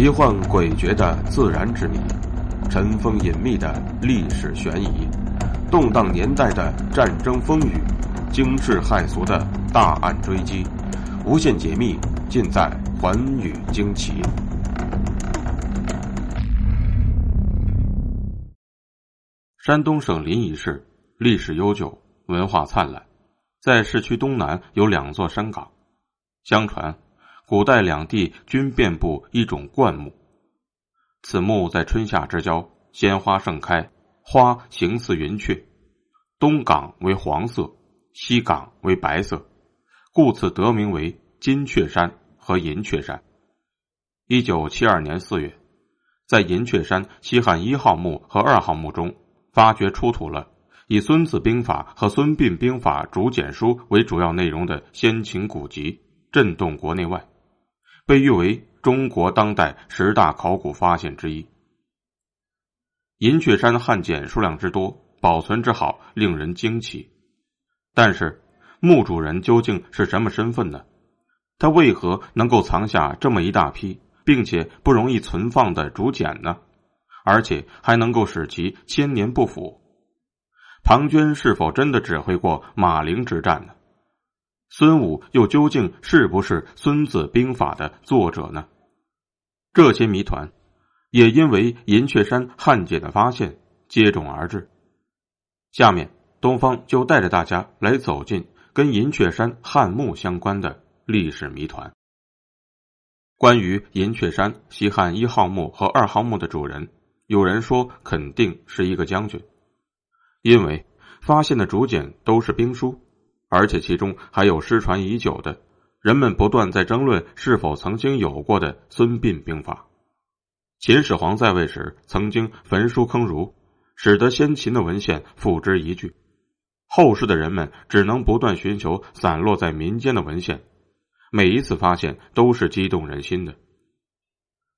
奇幻诡谲的自然之谜，尘封隐秘的历史悬疑，动荡年代的战争风雨，惊世骇俗的大案追击，无限解密尽在《寰宇惊奇》。山东省临沂市历史悠久，文化灿烂，在市区东南有两座山岗，相传。古代两地均遍布一种灌木，此木在春夏之交鲜花盛开，花形似云雀。东港为黄色，西港为白色，故此得名为金雀山和银雀山。一九七二年四月，在银雀山西汉一号墓和二号墓中发掘出土了以《孙子兵法》和《孙膑兵法》竹简书为主要内容的先秦古籍，震动国内外。被誉为中国当代十大考古发现之一。银雀山汉简数量之多，保存之好，令人惊奇。但是，墓主人究竟是什么身份呢？他为何能够藏下这么一大批，并且不容易存放的竹简呢？而且还能够使其千年不腐？庞涓是否真的指挥过马陵之战呢？孙武又究竟是不是《孙子兵法》的作者呢？这些谜团也因为银雀山汉简的发现接踵而至。下面，东方就带着大家来走进跟银雀山汉墓相关的历史谜团。关于银雀山西汉一号墓和二号墓的主人，有人说肯定是一个将军，因为发现的竹简都是兵书。而且其中还有失传已久的，人们不断在争论是否曾经有过的《孙膑兵法》。秦始皇在位时曾经焚书坑儒，使得先秦的文献付之一炬。后世的人们只能不断寻求散落在民间的文献，每一次发现都是激动人心的。《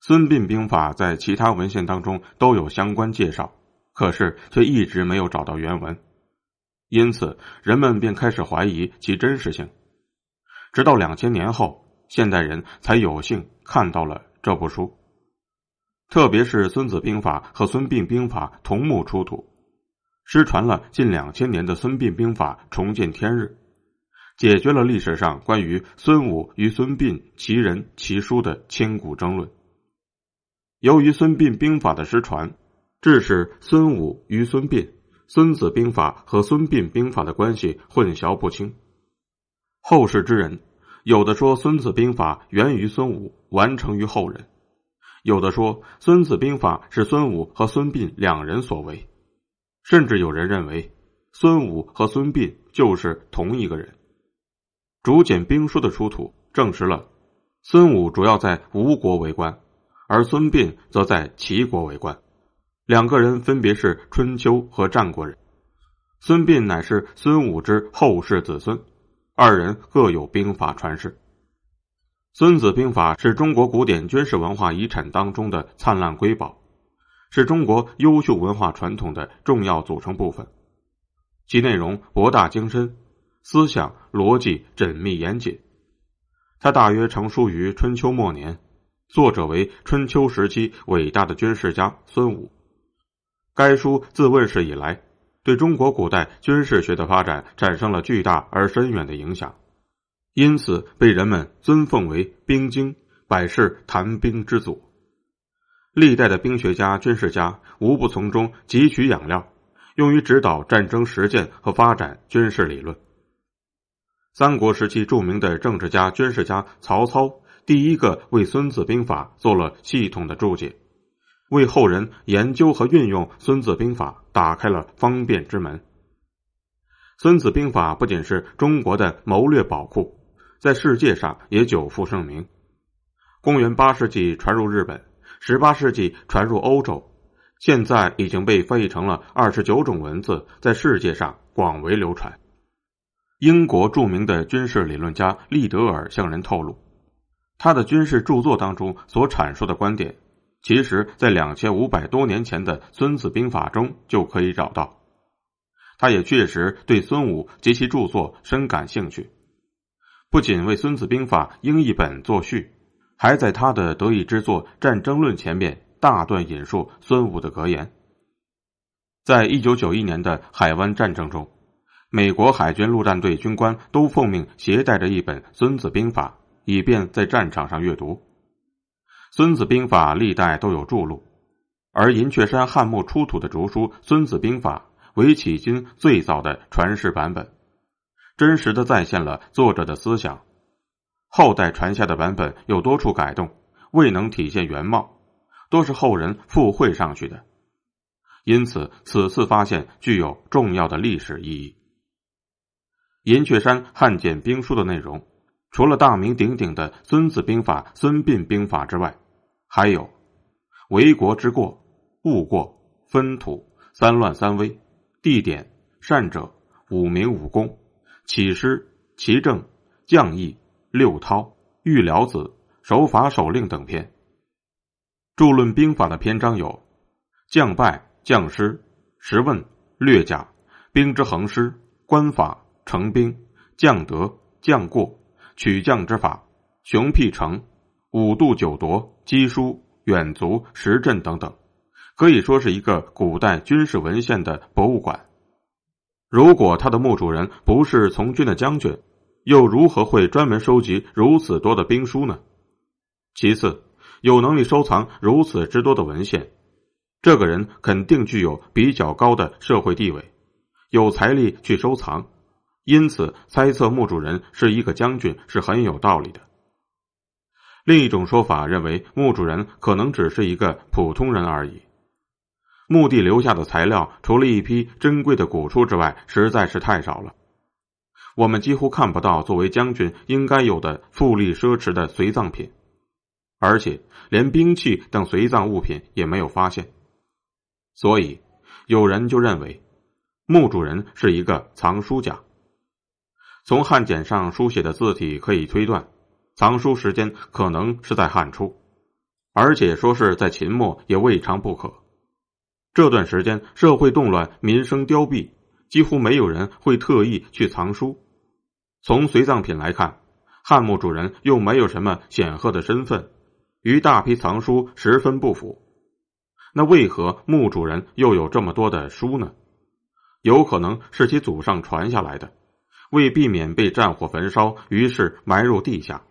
孙膑兵法》在其他文献当中都有相关介绍，可是却一直没有找到原文。因此，人们便开始怀疑其真实性。直到两千年后，现代人才有幸看到了这部书。特别是《孙子兵法》和《孙膑兵法》同墓出土，失传了近两千年的《孙膑兵法》重见天日，解决了历史上关于孙武与孙膑其人其书的千古争论。由于《孙膑兵法》的失传，致使孙武与孙膑。《孙子兵法》和《孙膑兵法》的关系混淆不清，后世之人有的说《孙子兵法》源于孙武，完成于后人；有的说《孙子兵法》是孙武和孙膑两人所为，甚至有人认为孙武和孙膑就是同一个人。竹简兵书的出土证实了孙武主要在吴国为官，而孙膑则在齐国为官。两个人分别是春秋和战国人，孙膑乃是孙武之后世子孙，二人各有兵法传世。《孙子兵法》是中国古典军事文化遗产当中的灿烂瑰宝，是中国优秀文化传统的重要组成部分。其内容博大精深，思想逻辑缜密严谨。它大约成书于春秋末年，作者为春秋时期伟大的军事家孙武。该书自问世以来，对中国古代军事学的发展产生了巨大而深远的影响，因此被人们尊奉为兵经，百世谈兵之祖。历代的兵学家、军事家无不从中汲取养料，用于指导战争实践和发展军事理论。三国时期著名的政治家、军事家曹操，第一个为《孙子兵法》做了系统的注解。为后人研究和运用《孙子兵法》打开了方便之门。《孙子兵法》不仅是中国的谋略宝库，在世界上也久负盛名。公元八世纪传入日本，十八世纪传入欧洲，现在已经被翻译成了二十九种文字，在世界上广为流传。英国著名的军事理论家利德尔向人透露，他的军事著作当中所阐述的观点。其实，在两千五百多年前的《孙子兵法》中就可以找到。他也确实对孙武及其著作深感兴趣，不仅为《孙子兵法》英译本作序，还在他的得意之作《战争论》前面大段引述孙武的格言。在一九九一年的海湾战争中，美国海军陆战队军官都奉命携带着一本《孙子兵法》，以便在战场上阅读。《孙子兵法》历代都有注录，而银雀山汉墓出土的竹书《孙子兵法》为迄今最早的传世版本，真实的再现了作者的思想。后代传下的版本有多处改动，未能体现原貌，都是后人附会上去的。因此，此次发现具有重要的历史意义。银雀山汉简兵书的内容，除了大名鼎鼎的《孙子兵法》《孙膑兵法》之外，还有“为国之过”“误过”“分土”“三乱三危”“地点”“善者”“五名武功”“起师”“其政”“将义”“六韬”“御辽子”“守法守令”等篇。著论兵法的篇章有“将败”。将师、时问、略甲、兵之横师、官法、成兵、将德、将过、取将之法、雄辟城、五度九夺、机书、远足、时阵等等，可以说是一个古代军事文献的博物馆。如果他的墓主人不是从军的将军，又如何会专门收集如此多的兵书呢？其次，有能力收藏如此之多的文献。这个人肯定具有比较高的社会地位，有财力去收藏，因此猜测墓主人是一个将军是很有道理的。另一种说法认为，墓主人可能只是一个普通人而已。墓地留下的材料，除了一批珍贵的古书之外，实在是太少了。我们几乎看不到作为将军应该有的富丽奢侈的随葬品，而且连兵器等随葬物品也没有发现。所以，有人就认为，墓主人是一个藏书家。从汉简上书写的字体可以推断，藏书时间可能是在汉初，而且说是在秦末也未尝不可。这段时间社会动乱，民生凋敝，几乎没有人会特意去藏书。从随葬品来看，汉墓主人又没有什么显赫的身份，与大批藏书十分不符。那为何墓主人又有这么多的书呢？有可能是其祖上传下来的，为避免被战火焚烧，于是埋入地下。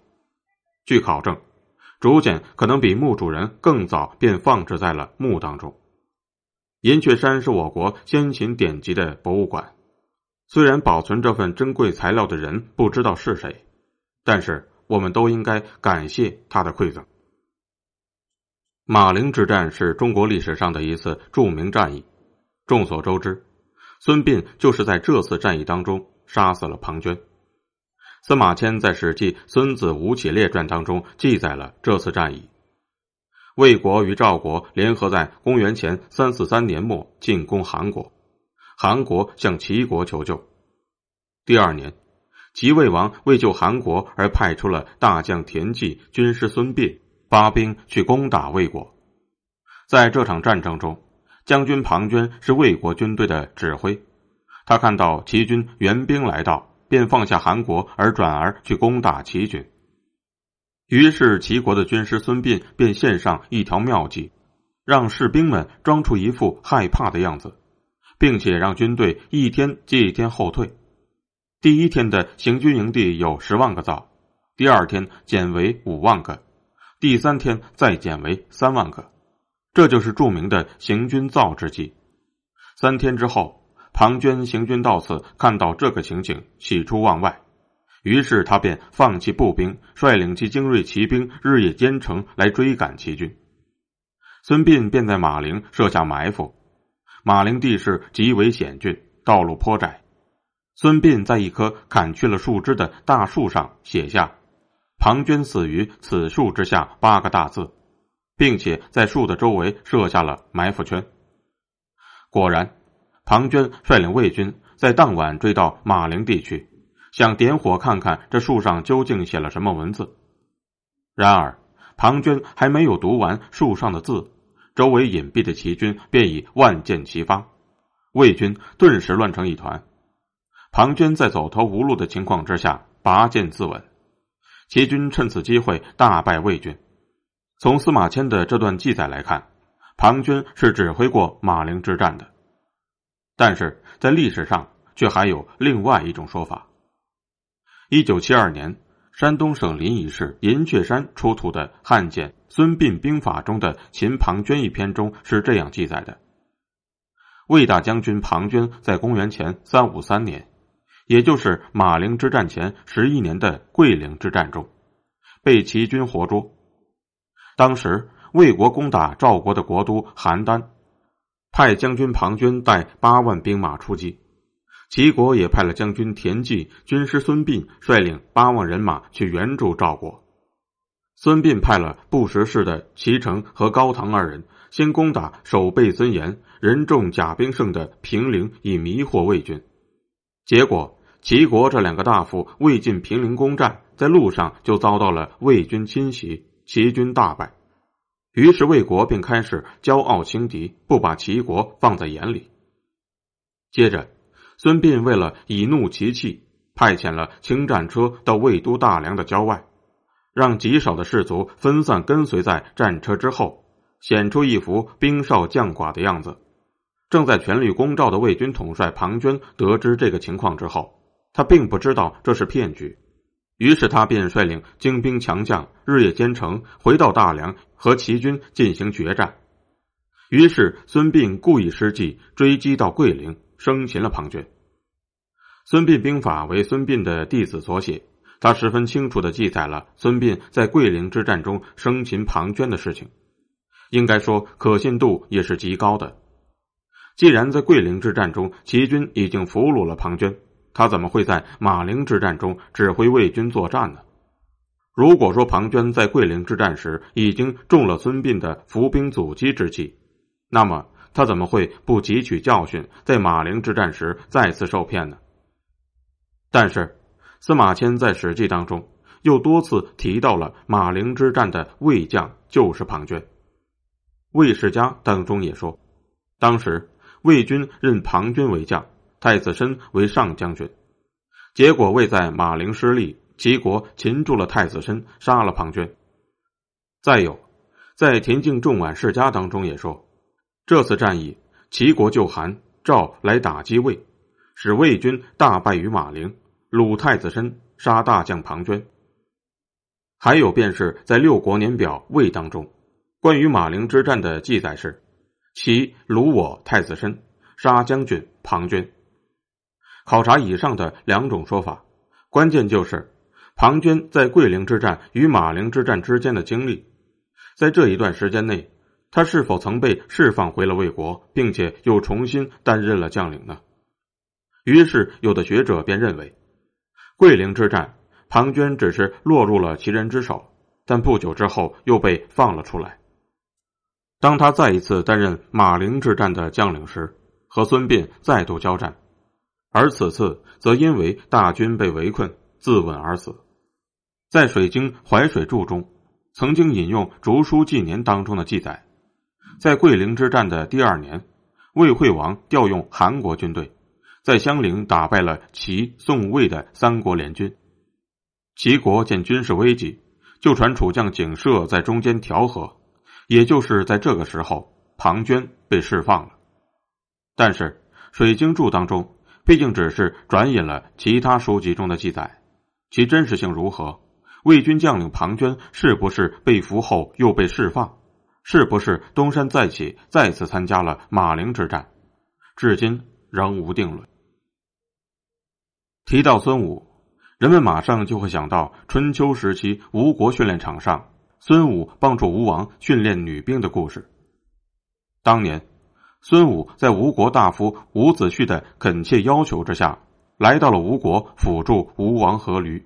据考证，竹简可能比墓主人更早便放置在了墓当中。银雀山是我国先秦典籍的博物馆，虽然保存这份珍贵材料的人不知道是谁，但是我们都应该感谢他的馈赠。马陵之战是中国历史上的一次著名战役。众所周知，孙膑就是在这次战役当中杀死了庞涓。司马迁在《史记·孙子吴起列传》当中记载了这次战役。魏国与赵国联合在公元前三四三年末进攻韩国，韩国向齐国求救。第二年，齐魏王为救韩国而派出了大将田忌、军师孙膑。发兵去攻打魏国，在这场战争中，将军庞涓是魏国军队的指挥。他看到齐军援兵来到，便放下韩国，而转而去攻打齐军。于是，齐国的军师孙膑便献上一条妙计，让士兵们装出一副害怕的样子，并且让军队一天接一天后退。第一天的行军营地有十万个灶，第二天减为五万个。第三天再减为三万个，这就是著名的行军灶之计。三天之后，庞涓行军到此，看到这个情景，喜出望外，于是他便放弃步兵，率领其精锐骑兵日夜兼程来追赶齐军。孙膑便在马陵设下埋伏。马陵地势极为险峻，道路颇窄。孙膑在一棵砍去了树枝的大树上写下。庞涓死于此树之下，八个大字，并且在树的周围设下了埋伏圈。果然，庞涓率领魏军在当晚追到马陵地区，想点火看看这树上究竟写了什么文字。然而，庞涓还没有读完树上的字，周围隐蔽的齐军便已万箭齐发，魏军顿时乱成一团。庞涓在走投无路的情况之下，拔剑自刎。齐军趁此机会大败魏军。从司马迁的这段记载来看，庞涓是指挥过马陵之战的。但是在历史上却还有另外一种说法。一九七二年，山东省临沂市银雀山出土的汉简《孙膑兵法》中的秦庞涓一篇中是这样记载的：魏大将军庞涓在公元前三五三年，也就是马陵之战前十一年的桂陵之战中，被齐军活捉。当时魏国攻打赵国的国都邯郸。派将军庞涓带八万兵马出击，齐国也派了将军田忌、军师孙膑率领八万人马去援助赵国。孙膑派了不识事的齐成和高唐二人，先攻打守备森严、人众甲兵盛的平陵，以迷惑魏军。结果，齐国这两个大夫未进平陵攻占，在路上就遭到了魏军侵袭，齐军大败。于是魏国便开始骄傲轻敌，不把齐国放在眼里。接着，孙膑为了以怒齐气，派遣了轻战车到魏都大梁的郊外，让极少的士卒分散跟随在战车之后，显出一副兵少将寡的样子。正在全力攻赵的魏军统帅庞涓得知这个情况之后，他并不知道这是骗局。于是他便率领精兵强将日夜兼程，回到大梁和齐军进行决战。于是孙膑故意失计，追击到桂陵，生擒了庞涓。孙膑兵法为孙膑的弟子所写，他十分清楚的记载了孙膑在桂陵之战中生擒庞涓的事情，应该说可信度也是极高的。既然在桂陵之战中齐军已经俘虏了庞涓。他怎么会在马陵之战中指挥魏军作战呢？如果说庞涓在桂陵之战时已经中了孙膑的伏兵阻击之计，那么他怎么会不汲取教训，在马陵之战时再次受骗呢？但是司马迁在《史记》当中又多次提到了马陵之战的魏将就是庞涓，《魏世家》当中也说，当时魏军任庞涓为将。太子申为上将军，结果未在马陵失利，齐国擒住了太子申，杀了庞涓。再有，在《田径仲晚世家》当中也说，这次战役，齐国就韩赵来打击魏，使魏军大败于马陵，鲁太子申，杀大将庞涓。还有便是在《六国年表魏》当中，关于马陵之战的记载是：齐鲁我太子申，杀将军庞涓。考察以上的两种说法，关键就是庞涓在桂陵之战与马陵之战之间的经历。在这一段时间内，他是否曾被释放回了魏国，并且又重新担任了将领呢？于是，有的学者便认为，桂陵之战，庞涓只是落入了其人之手，但不久之后又被放了出来。当他再一次担任马陵之战的将领时，和孙膑再度交战。而此次则因为大军被围困，自刎而死。在《水经淮水注》中，曾经引用《竹书纪年》当中的记载，在桂陵之战的第二年，魏惠王调用韩国军队，在襄陵打败了齐、宋、魏的三国联军。齐国见军事危急，就传楚将景射在中间调和。也就是在这个时候，庞涓被释放了。但是《水经注》当中。毕竟只是转引了其他书籍中的记载，其真实性如何？魏军将领庞涓是不是被俘后又被释放？是不是东山再起，再次参加了马陵之战？至今仍无定论。提到孙武，人们马上就会想到春秋时期吴国训练场上，孙武帮助吴王训练女兵的故事。当年。孙武在吴国大夫伍子胥的恳切要求之下，来到了吴国辅助吴王阖闾。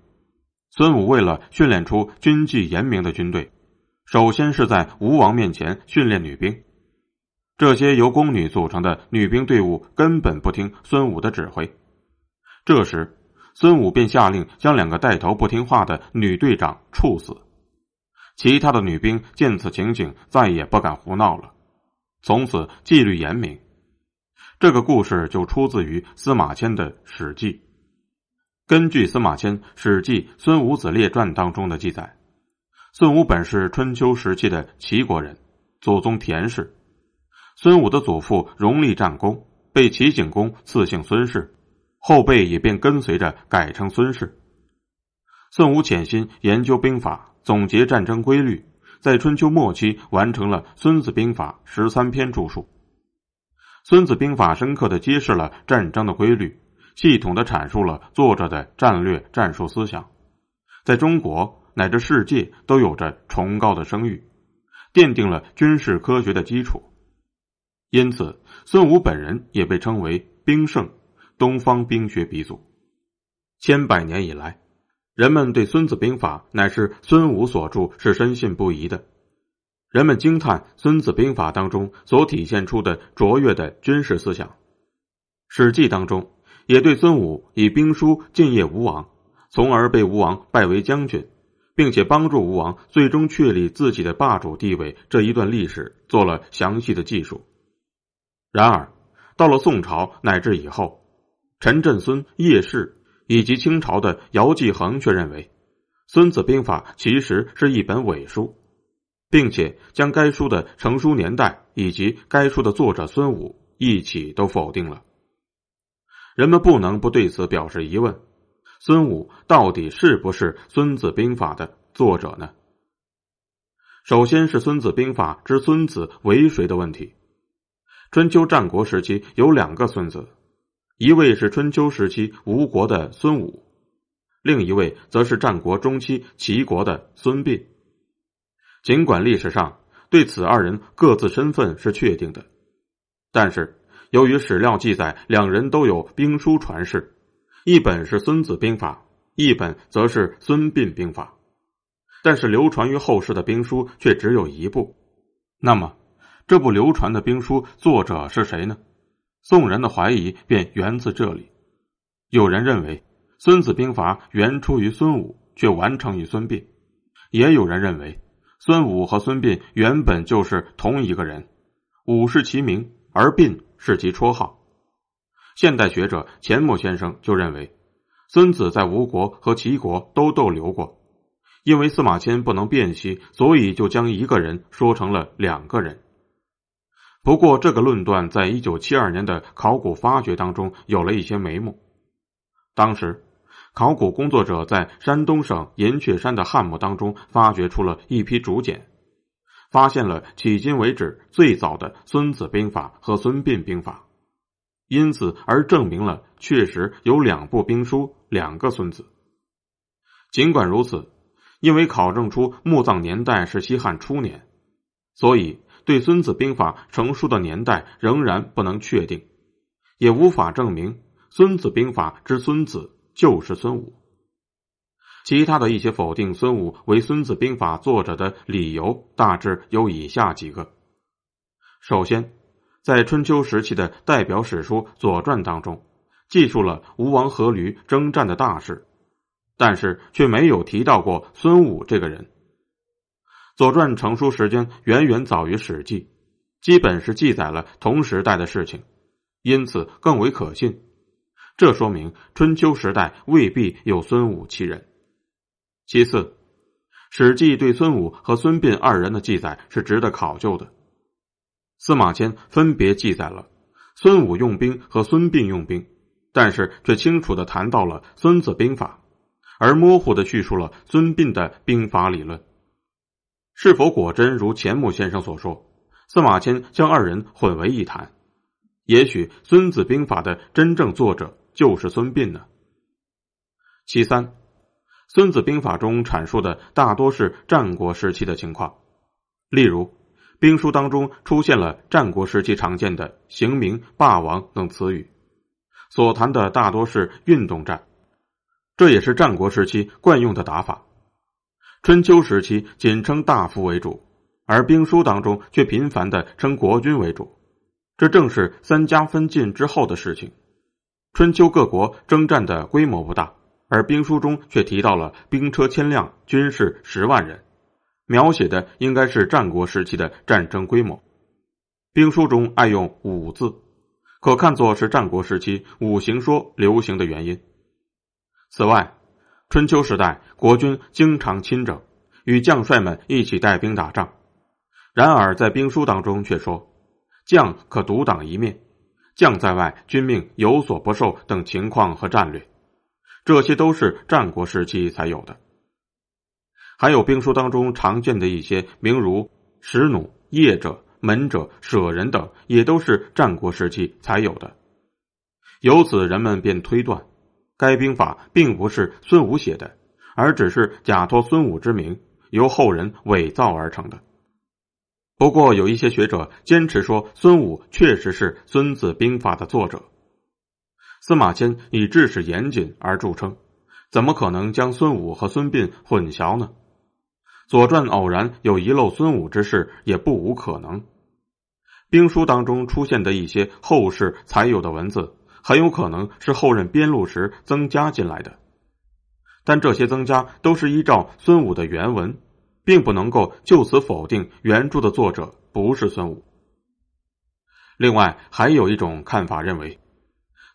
孙武为了训练出军纪严明的军队，首先是在吴王面前训练女兵。这些由宫女组成的女兵队伍根本不听孙武的指挥。这时，孙武便下令将两个带头不听话的女队长处死。其他的女兵见此情景，再也不敢胡闹了。从此纪律严明，这个故事就出自于司马迁的《史记》。根据司马迁《史记·孙武子列传》当中的记载，孙武本是春秋时期的齐国人，祖宗田氏。孙武的祖父荣立战功，被齐景公赐姓孙氏，后辈也便跟随着改称孙氏。孙武潜心研究兵法，总结战争规律，在春秋末期完成了《孙子兵法》十三篇著述。《孙子兵法》深刻的揭示了战争的规律。系统的阐述了作者的战略战术思想，在中国乃至世界都有着崇高的声誉，奠定了军事科学的基础。因此，孙武本人也被称为兵圣，东方兵学鼻祖。千百年以来，人们对《孙子兵法》乃是孙武所著是深信不疑的。人们惊叹《孙子兵法》当中所体现出的卓越的军事思想，《史记》当中。也对孙武以兵书进谒吴王，从而被吴王拜为将军，并且帮助吴王最终确立自己的霸主地位这一段历史做了详细的记述。然而，到了宋朝乃至以后，陈振孙、叶氏以及清朝的姚继恒却认为，《孙子兵法》其实是一本伪书，并且将该书的成书年代以及该书的作者孙武一起都否定了。人们不能不对此表示疑问：孙武到底是不是《孙子兵法》的作者呢？首先是《孙子兵法》之孙子为谁的问题。春秋战国时期有两个孙子，一位是春秋时期吴国的孙武，另一位则是战国中期齐国的孙膑。尽管历史上对此二人各自身份是确定的，但是。由于史料记载，两人都有兵书传世，一本是《孙子兵法》，一本则是《孙膑兵法》，但是流传于后世的兵书却只有一部。那么，这部流传的兵书作者是谁呢？宋人的怀疑便源自这里。有人认为，《孙子兵法》原出于孙武，却完成于孙膑；也有人认为，孙武和孙膑原本就是同一个人，武是其名，而膑。是其绰号。现代学者钱穆先生就认为，孙子在吴国和齐国都逗留过，因为司马迁不能辨析，所以就将一个人说成了两个人。不过，这个论断在一九七二年的考古发掘当中有了一些眉目。当时，考古工作者在山东省银雀山的汉墓当中发掘出了一批竹简。发现了迄今为止最早的《孙子兵法》和《孙膑兵法》，因此而证明了确实有两部兵书，两个孙子。尽管如此，因为考证出墓葬年代是西汉初年，所以对《孙子兵法》成书的年代仍然不能确定，也无法证明《孙子兵法》之孙子就是孙武。其他的一些否定孙武为《孙子兵法》作者的理由，大致有以下几个：首先，在春秋时期的代表史书《左传》当中，记述了吴王阖闾征战的大事，但是却没有提到过孙武这个人。《左传》成书时间远远早于《史记》，基本是记载了同时代的事情，因此更为可信。这说明春秋时代未必有孙武其人。其次，《史记》对孙武和孙膑二人的记载是值得考究的。司马迁分别记载了孙武用兵和孙膑用兵，但是却清楚的谈到了《孙子兵法》，而模糊的叙述了孙膑的兵法理论。是否果真如钱穆先生所说，司马迁将二人混为一谈？也许《孙子兵法》的真正作者就是孙膑呢？其三。《孙子兵法》中阐述的大多是战国时期的情况，例如兵书当中出现了战国时期常见的“刑名”“霸王”等词语，所谈的大多是运动战，这也是战国时期惯用的打法。春秋时期仅称大夫为主，而兵书当中却频繁的称国君为主，这正是三家分晋之后的事情。春秋各国征战的规模不大。而兵书中却提到了兵车千辆，军士十万人，描写的应该是战国时期的战争规模。兵书中爱用“武”字，可看作是战国时期五行说流行的原因。此外，春秋时代国君经常亲征，与将帅们一起带兵打仗。然而在兵书当中却说，将可独挡一面，将在外，军命有所不受等情况和战略，这些都是战国时期才有的。还有兵书当中常见的一些名如使弩、夜者、门者、舍人等，也都是战国时期才有的。由此，人们便推断，该兵法并不是孙武写的，而只是假托孙武之名，由后人伪造而成的。不过，有一些学者坚持说，孙武确实是《孙子兵法》的作者。司马迁以治史严谨而著称，怎么可能将孙武和孙膑混淆呢？《左传》偶然有遗漏孙武之事，也不无可能。兵书当中出现的一些后世才有的文字，很有可能是后任边路时增加进来的。但这些增加都是依照孙武的原文，并不能够就此否定原著的作者不是孙武。另外，还有一种看法认为，《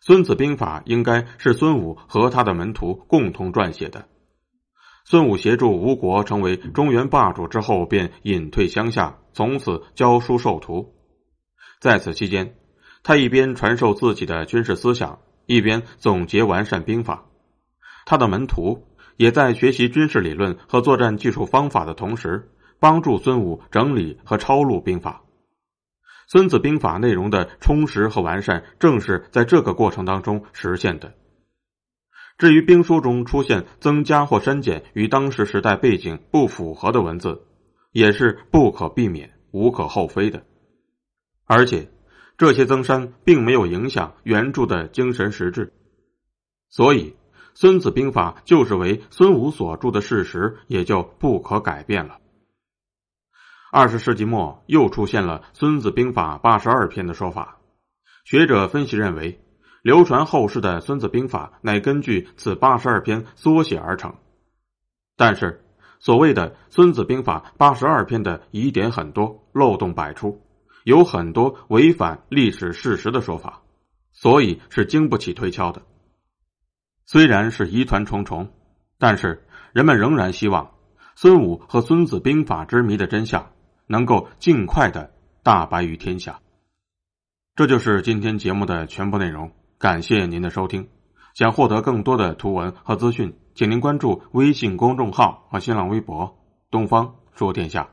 孙子兵法》应该是孙武和他的门徒共同撰写的。孙武协助吴国成为中原霸主之后，便隐退乡下，从此教书授徒。在此期间，他一边传授自己的军事思想，一边总结完善兵法。他的门徒也在学习军事理论和作战技术方法的同时，帮助孙武整理和抄录兵法。《孙子兵法》内容的充实和完善，正是在这个过程当中实现的。至于兵书中出现增加或删减与当时时代背景不符合的文字，也是不可避免、无可厚非的。而且，这些增删并没有影响原著的精神实质，所以《孙子兵法》就是为孙武所著的事实，也就不可改变了。二十世纪末，又出现了《孙子兵法》八十二篇的说法，学者分析认为。流传后世的《孙子兵法》乃根据此八十二篇缩写而成，但是所谓的《孙子兵法》八十二篇的疑点很多，漏洞百出，有很多违反历史事实的说法，所以是经不起推敲的。虽然是疑团重重，但是人们仍然希望孙武和《孙子兵法》之谜的真相能够尽快的大白于天下。这就是今天节目的全部内容。感谢您的收听，想获得更多的图文和资讯，请您关注微信公众号和新浪微博“东方说天下”。